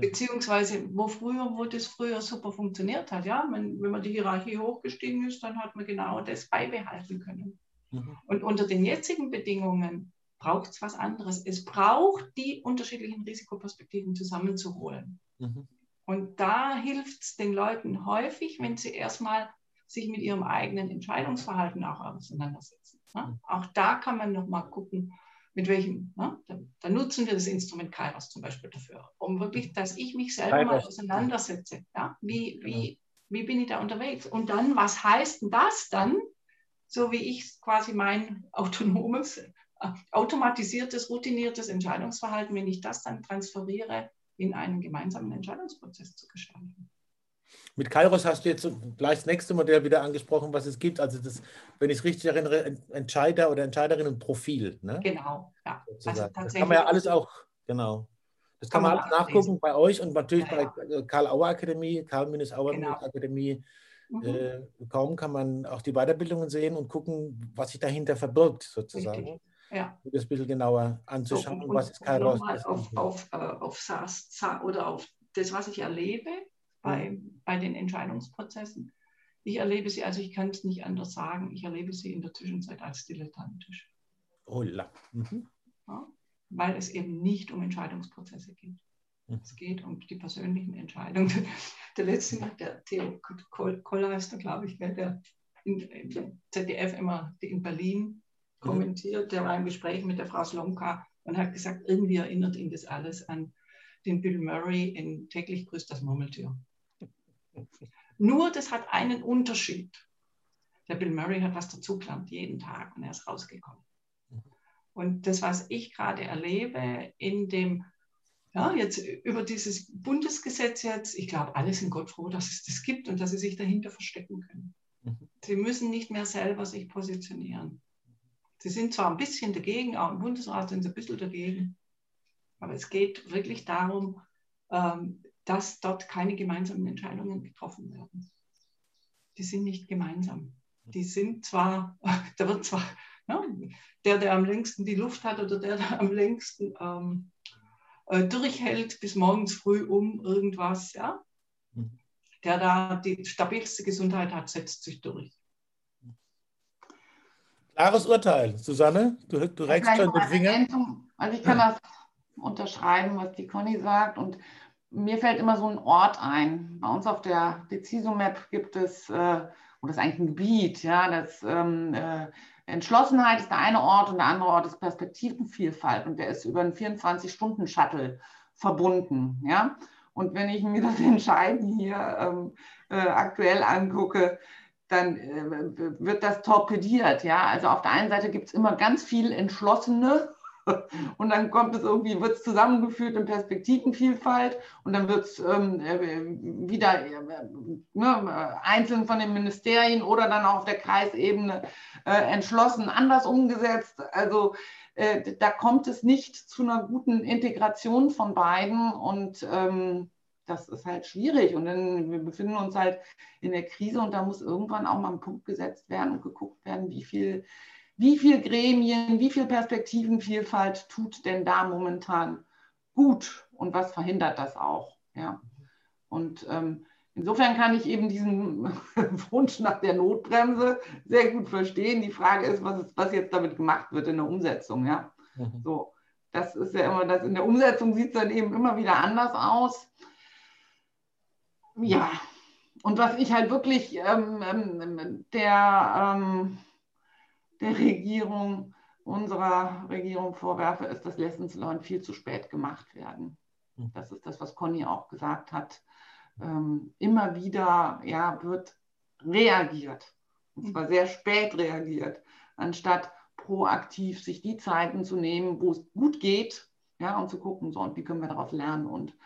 Beziehungsweise, wo früher, wo das früher super funktioniert hat, ja, wenn, wenn man die Hierarchie hochgestiegen ist, dann hat man genau das beibehalten können. Mhm. Und unter den jetzigen Bedingungen braucht es was anderes. Es braucht die unterschiedlichen Risikoperspektiven zusammenzuholen. Mhm. Und da hilft es den Leuten häufig, wenn sie erstmal sich mit ihrem eigenen Entscheidungsverhalten auch auseinandersetzen. Ne? Mhm. Auch da kann man nochmal gucken, mit welchem, ne? da, da, nutzen wir das Instrument Kairos zum Beispiel dafür, um wirklich, dass ich mich selber Kairos. mal auseinandersetze. Ja? Wie, genau. wie, wie bin ich da unterwegs? Und dann, was heißt denn das dann, so wie ich quasi mein autonomes automatisiertes, routiniertes Entscheidungsverhalten, wenn ich das dann transferiere, in einen gemeinsamen Entscheidungsprozess zu gestalten. Mit Kairos hast du jetzt gleich das nächste Modell wieder angesprochen, was es gibt. Also das, wenn ich es richtig erinnere, Entscheider oder Entscheiderinnenprofil. Ne? Genau, ja. Also das kann man ja alles auch, genau. Das kann, kann man alles nachgucken bei euch und natürlich ja, ja. bei Karl Auer Akademie, Karl-Auer genau. Mhm. Äh, kaum kann man auch die Weiterbildungen sehen und gucken, was sich dahinter verbirgt, sozusagen. Richtig ja. das ein bisschen genauer anzuschauen, so, und, was ist Kairos. Auf, auf, äh, auf SaaS oder auf das, was ich erlebe bei, mhm. bei den Entscheidungsprozessen. Ich erlebe sie, also ich kann es nicht anders sagen, ich erlebe sie in der Zwischenzeit als dilettantisch. Oh la. Mhm. Ja, weil es eben nicht um Entscheidungsprozesse geht. Mhm. Es geht um die persönlichen Entscheidungen. Der letzte, der Theo Koller ist da, glaube ich, der in, in ZDF immer in Berlin kommentiert, der war im Gespräch mit der Frau Slomka und hat gesagt, irgendwie erinnert ihn das alles an den Bill Murray in Täglich grüßt das Murmeltier. Nur das hat einen Unterschied. Der Bill Murray hat was dazugelernt, jeden Tag, und er ist rausgekommen. Und das, was ich gerade erlebe in dem Ja, jetzt über dieses Bundesgesetz jetzt, ich glaube, alle sind Gott froh, dass es das gibt und dass sie sich dahinter verstecken können. Mhm. Sie müssen nicht mehr selber sich positionieren. Sie sind zwar ein bisschen dagegen, auch im Bundesrat sind sie ein bisschen dagegen, aber es geht wirklich darum, ähm, dass dort keine gemeinsamen Entscheidungen getroffen werden. Die sind nicht gemeinsam. Die sind zwar, [LAUGHS] da wird zwar ja, der, der am längsten die Luft hat oder der, der am längsten ähm, äh, durchhält bis morgens früh um irgendwas, ja, mhm. der da die stabilste Gesundheit hat, setzt sich durch. Klares Urteil. Susanne, du, du reichst schon den Finger. Also ich kann das unterschreiben, was die Conny sagt. Und mir fällt immer so ein Ort ein. Bei uns auf der Deciso-Map gibt es, äh, oder das ist eigentlich ein Gebiet, ja, das ähm, äh, Entschlossenheit ist der eine Ort und der andere Ort ist Perspektivenvielfalt und der ist über einen 24-Stunden-Shuttle verbunden. Ja? Und wenn ich mir [LAUGHS] das Entscheiden hier ähm, äh, aktuell angucke, dann äh, wird das torpediert. Ja? Also auf der einen Seite gibt es immer ganz viel Entschlossene [LAUGHS] und dann kommt es irgendwie, wird es zusammengeführt in Perspektivenvielfalt und dann wird es ähm, äh, wieder äh, ne, einzeln von den Ministerien oder dann auch auf der Kreisebene äh, entschlossen anders umgesetzt. Also äh, da kommt es nicht zu einer guten Integration von beiden und ähm, das ist halt schwierig. Und dann, wir befinden uns halt in der Krise und da muss irgendwann auch mal ein Punkt gesetzt werden und geguckt werden, wie viel wie viel Gremien, wie viel Perspektivenvielfalt tut denn da momentan gut und was verhindert das auch? Ja. Und ähm, insofern kann ich eben diesen [LAUGHS] Wunsch nach der Notbremse sehr gut verstehen. Die Frage ist, was, ist, was jetzt damit gemacht wird in der Umsetzung. Ja. Mhm. So, das ist ja immer das. In der Umsetzung sieht es dann eben immer wieder anders aus. Ja, und was ich halt wirklich ähm, ähm der ähm, der Regierung, unserer Regierung vorwerfe, ist, dass Lessons Learned viel zu spät gemacht werden. Hm. Das ist das, was Conny auch gesagt hat. Ähm, immer wieder ja, wird reagiert, und zwar sehr spät reagiert, anstatt proaktiv sich die Zeiten zu nehmen, wo es gut geht, ja, und zu gucken, so, und wie können wir daraus lernen und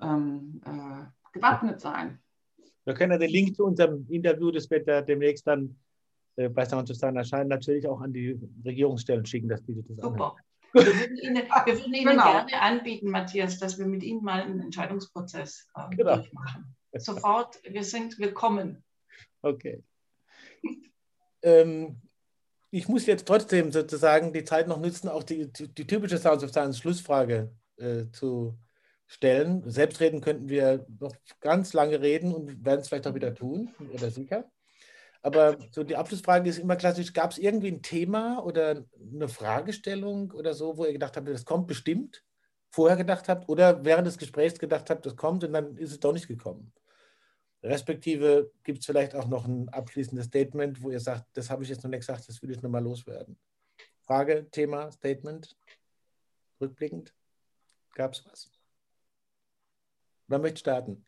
ähm, äh, gewappnet sein. Wir können ja den Link zu unserem Interview, das wird ja demnächst dann äh, bei Sound to Sign erscheinen, natürlich auch an die Regierungsstellen schicken, dass die das Super. Wir würden Ihnen, wir [LAUGHS] würden Ihnen genau. gerne anbieten, Matthias, dass wir mit Ihnen mal einen Entscheidungsprozess äh, genau. durchmachen. Sofort, wir sind willkommen. Okay. [LAUGHS] ähm, ich muss jetzt trotzdem sozusagen die Zeit noch nutzen, auch die, die, die typische Sounds of Science Schlussfrage äh, zu stellen. Selbstreden könnten wir noch ganz lange reden und werden es vielleicht auch wieder tun, oder sicher. Aber so die Abschlussfrage ist immer klassisch: Gab es irgendwie ein Thema oder eine Fragestellung oder so, wo ihr gedacht habt, das kommt bestimmt, vorher gedacht habt oder während des Gesprächs gedacht habt, das kommt und dann ist es doch nicht gekommen? Respektive gibt es vielleicht auch noch ein abschließendes Statement, wo ihr sagt, das habe ich jetzt noch nicht gesagt, das will ich nochmal loswerden. Frage, Thema, Statement, rückblickend, gab es was? Wer möchte starten?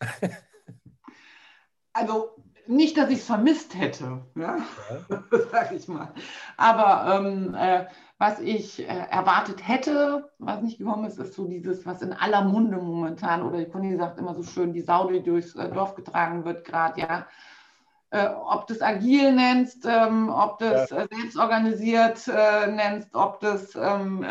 Also nicht, dass ich es vermisst hätte, ja? ja. [LAUGHS] sag ich mal. Aber ähm, äh, was ich äh, erwartet hätte, was nicht gekommen ist, ist so dieses, was in aller Munde momentan, oder Conny sagt immer so schön, die Sau, die durchs äh, Dorf getragen wird, gerade, ja. Äh, ob du es agil nennst, ähm, ob du es ja. Äh, selbstorganisiert äh, nennst, ob du es ähm,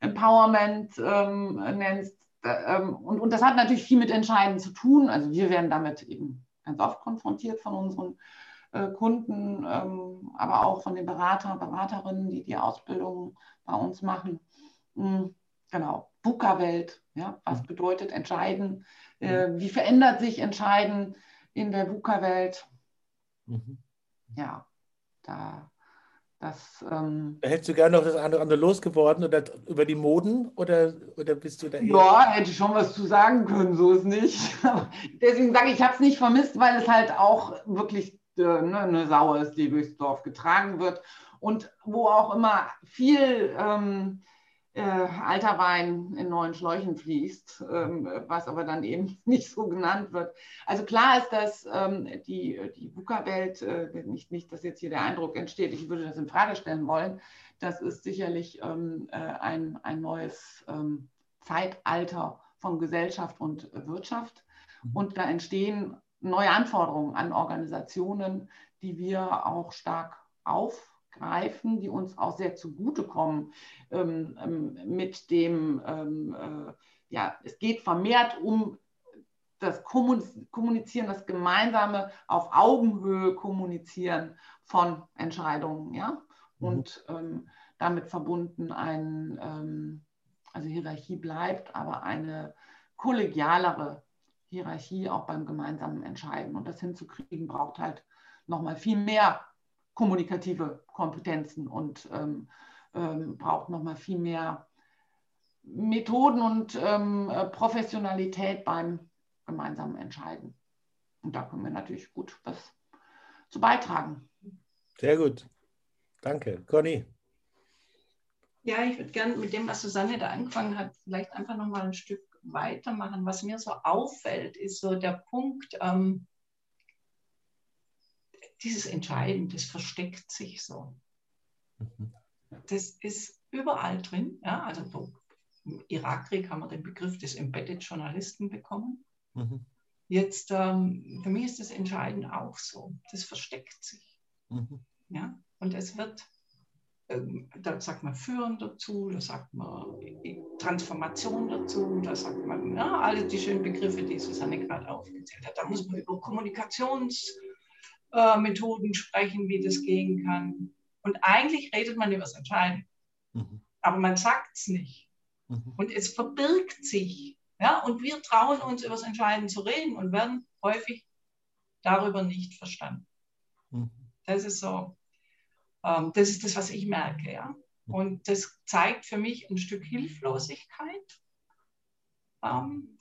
Empowerment ähm, nennst. Ähm, und, und das hat natürlich viel mit Entscheiden zu tun. Also wir werden damit eben ganz oft konfrontiert von unseren äh, Kunden, ähm, aber auch von den Berater, Beraterinnen, die die Ausbildung bei uns machen. Mhm, genau, VUCA-Welt, ja, was mhm. bedeutet entscheiden? Äh, mhm. wie verändert sich entscheiden in der VUCA-Welt? Mhm. Ja, da das, ähm, Hättest du gerne noch das andere, andere losgeworden oder über die Moden oder, oder bist du da? Ja, hätte ich schon was zu sagen können, so ist nicht. [LAUGHS] Deswegen sage ich, ich habe es nicht vermisst, weil es halt auch wirklich äh, ne, eine Sau ist, die durchs Dorf getragen wird und wo auch immer viel ähm, äh, alter Wein in neuen Schläuchen fließt, ähm, was aber dann eben [LAUGHS] nicht so genannt wird. Also klar ist, dass ähm, die, die VUCA-Welt, äh, nicht, nicht, dass jetzt hier der Eindruck entsteht, ich würde das in Frage stellen wollen, das ist sicherlich ähm, äh, ein, ein neues ähm, Zeitalter von Gesellschaft und Wirtschaft. Mhm. Und da entstehen neue Anforderungen an Organisationen, die wir auch stark aufgreifen, die uns auch sehr zugutekommen ähm, ähm, mit dem, ähm, äh, ja, es geht vermehrt um das Kommunizieren, das gemeinsame auf Augenhöhe kommunizieren von Entscheidungen, ja, mhm. und ähm, damit verbunden ein, ähm, also Hierarchie bleibt, aber eine kollegialere Hierarchie auch beim gemeinsamen Entscheiden. Und das hinzukriegen braucht halt nochmal viel mehr kommunikative Kompetenzen und ähm, ähm, braucht nochmal viel mehr Methoden und ähm, äh, Professionalität beim gemeinsamen Entscheiden. Und da können wir natürlich gut was zu beitragen. Sehr gut. Danke. Conny. Ja, ich würde gerne mit dem, was Susanne da angefangen hat, vielleicht einfach nochmal ein Stück weitermachen. Was mir so auffällt, ist so der Punkt, ähm, dieses Entscheiden, das versteckt sich so. Mhm. Das ist überall drin. Ja? Also so, im Irakkrieg haben wir den Begriff des Embedded Journalisten bekommen. Mhm. Jetzt, ähm, für mich ist das Entscheiden auch so. Das versteckt sich. Mhm. Ja? Und es wird ähm, da sagt man Führen dazu, da sagt man Transformation dazu, da sagt man ja, alle die schönen Begriffe, die Susanne gerade aufgezählt hat. Da muss man über Kommunikationsmethoden äh, sprechen, wie das gehen kann. Und eigentlich redet man über das Entscheiden, mhm. aber man sagt es nicht. Mhm. Und es verbirgt sich. Ja? Und wir trauen uns, über das Entscheiden zu reden und werden häufig darüber nicht verstanden. Mhm. Das ist so ähm, das ist das, was ich merke. Ja? Und das zeigt für mich ein Stück Hilflosigkeit, ähm,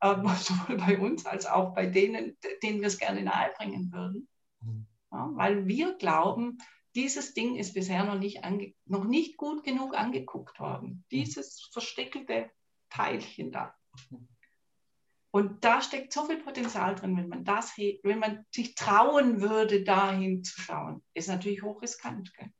äh, [LAUGHS] sowohl bei uns als auch bei denen, denen wir es gerne nahebringen würden. Mhm. Ja, weil wir glauben, dieses Ding ist bisher noch nicht, ange noch nicht gut genug angeguckt worden. Dieses versteckelte Teilchen da. Und da steckt so viel Potenzial drin, wenn man das, wenn man sich trauen würde, da hinzuschauen. Ist natürlich hochriskant. Gell?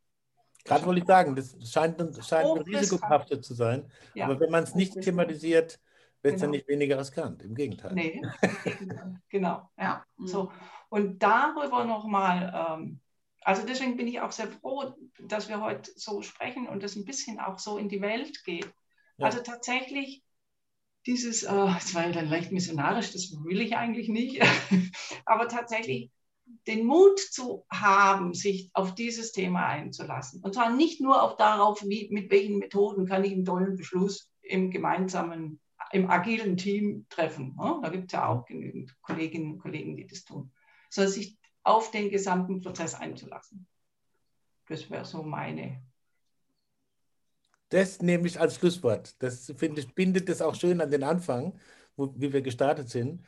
Gerade wollte ich sagen, das scheint, scheint risikobehaftet zu sein. Ja. Aber wenn man es nicht thematisiert, wird es genau. ja nicht weniger riskant. Im Gegenteil. Nee, [LAUGHS] genau. Ja. Mhm. So. Und darüber nochmal, ähm, also deswegen bin ich auch sehr froh, dass wir heute so sprechen und das ein bisschen auch so in die Welt geht. Ja. Also tatsächlich dieses, äh, das war ja dann leicht missionarisch, das will ich eigentlich nicht, [LAUGHS] aber tatsächlich den Mut zu haben, sich auf dieses Thema einzulassen. Und zwar nicht nur auf darauf, wie, mit welchen Methoden kann ich einen tollen Beschluss im gemeinsamen, im agilen Team treffen. Ne? Da gibt es ja auch genügend Kolleginnen und Kollegen, die das tun, sondern sich auf den gesamten Prozess einzulassen. Das wäre so meine das nehme ich als Schlusswort. Das finde ich, bindet das auch schön an den Anfang, wo, wie wir gestartet sind.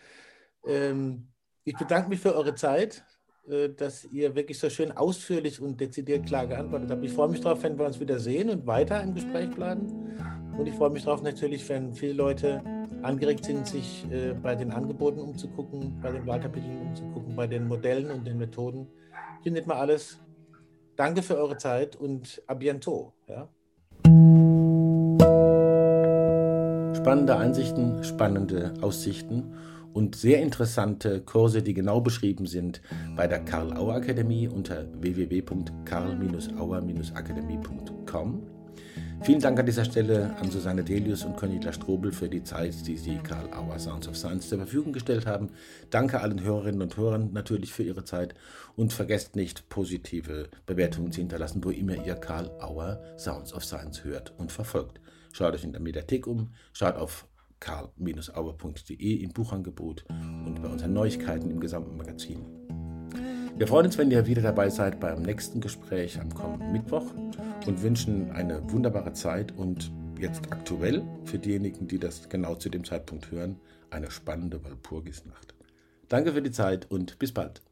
Ähm, ich bedanke mich für eure Zeit, äh, dass ihr wirklich so schön ausführlich und dezidiert klar geantwortet habt. Ich freue mich darauf, wenn wir uns wieder sehen und weiter im Gespräch bleiben. Und ich freue mich darauf natürlich, wenn viele Leute angeregt sind, sich äh, bei den Angeboten umzugucken, bei den Weiterbildungen umzugucken, bei den Modellen und den Methoden. Findet man alles. Danke für eure Zeit und a bientôt. Ja? Spannende Einsichten, spannende Aussichten und sehr interessante Kurse, die genau beschrieben sind bei der Karl Auer Akademie unter www.karl-auer-akademie.com. Vielen Dank an dieser Stelle an Susanne Delius und Cornelia Strobel für die Zeit, die sie Karl Auer Sounds of Science zur Verfügung gestellt haben. Danke allen Hörerinnen und Hörern natürlich für ihre Zeit und vergesst nicht, positive Bewertungen zu hinterlassen, wo immer ihr Karl Auer Sounds of Science hört und verfolgt. Schaut euch in der Mediathek um, schaut auf karl-auer.de im Buchangebot und bei unseren Neuigkeiten im gesamten Magazin. Wir freuen uns, wenn ihr wieder dabei seid beim nächsten Gespräch am kommenden Mittwoch und wünschen eine wunderbare Zeit und jetzt aktuell für diejenigen, die das genau zu dem Zeitpunkt hören, eine spannende Walpurgisnacht. Danke für die Zeit und bis bald.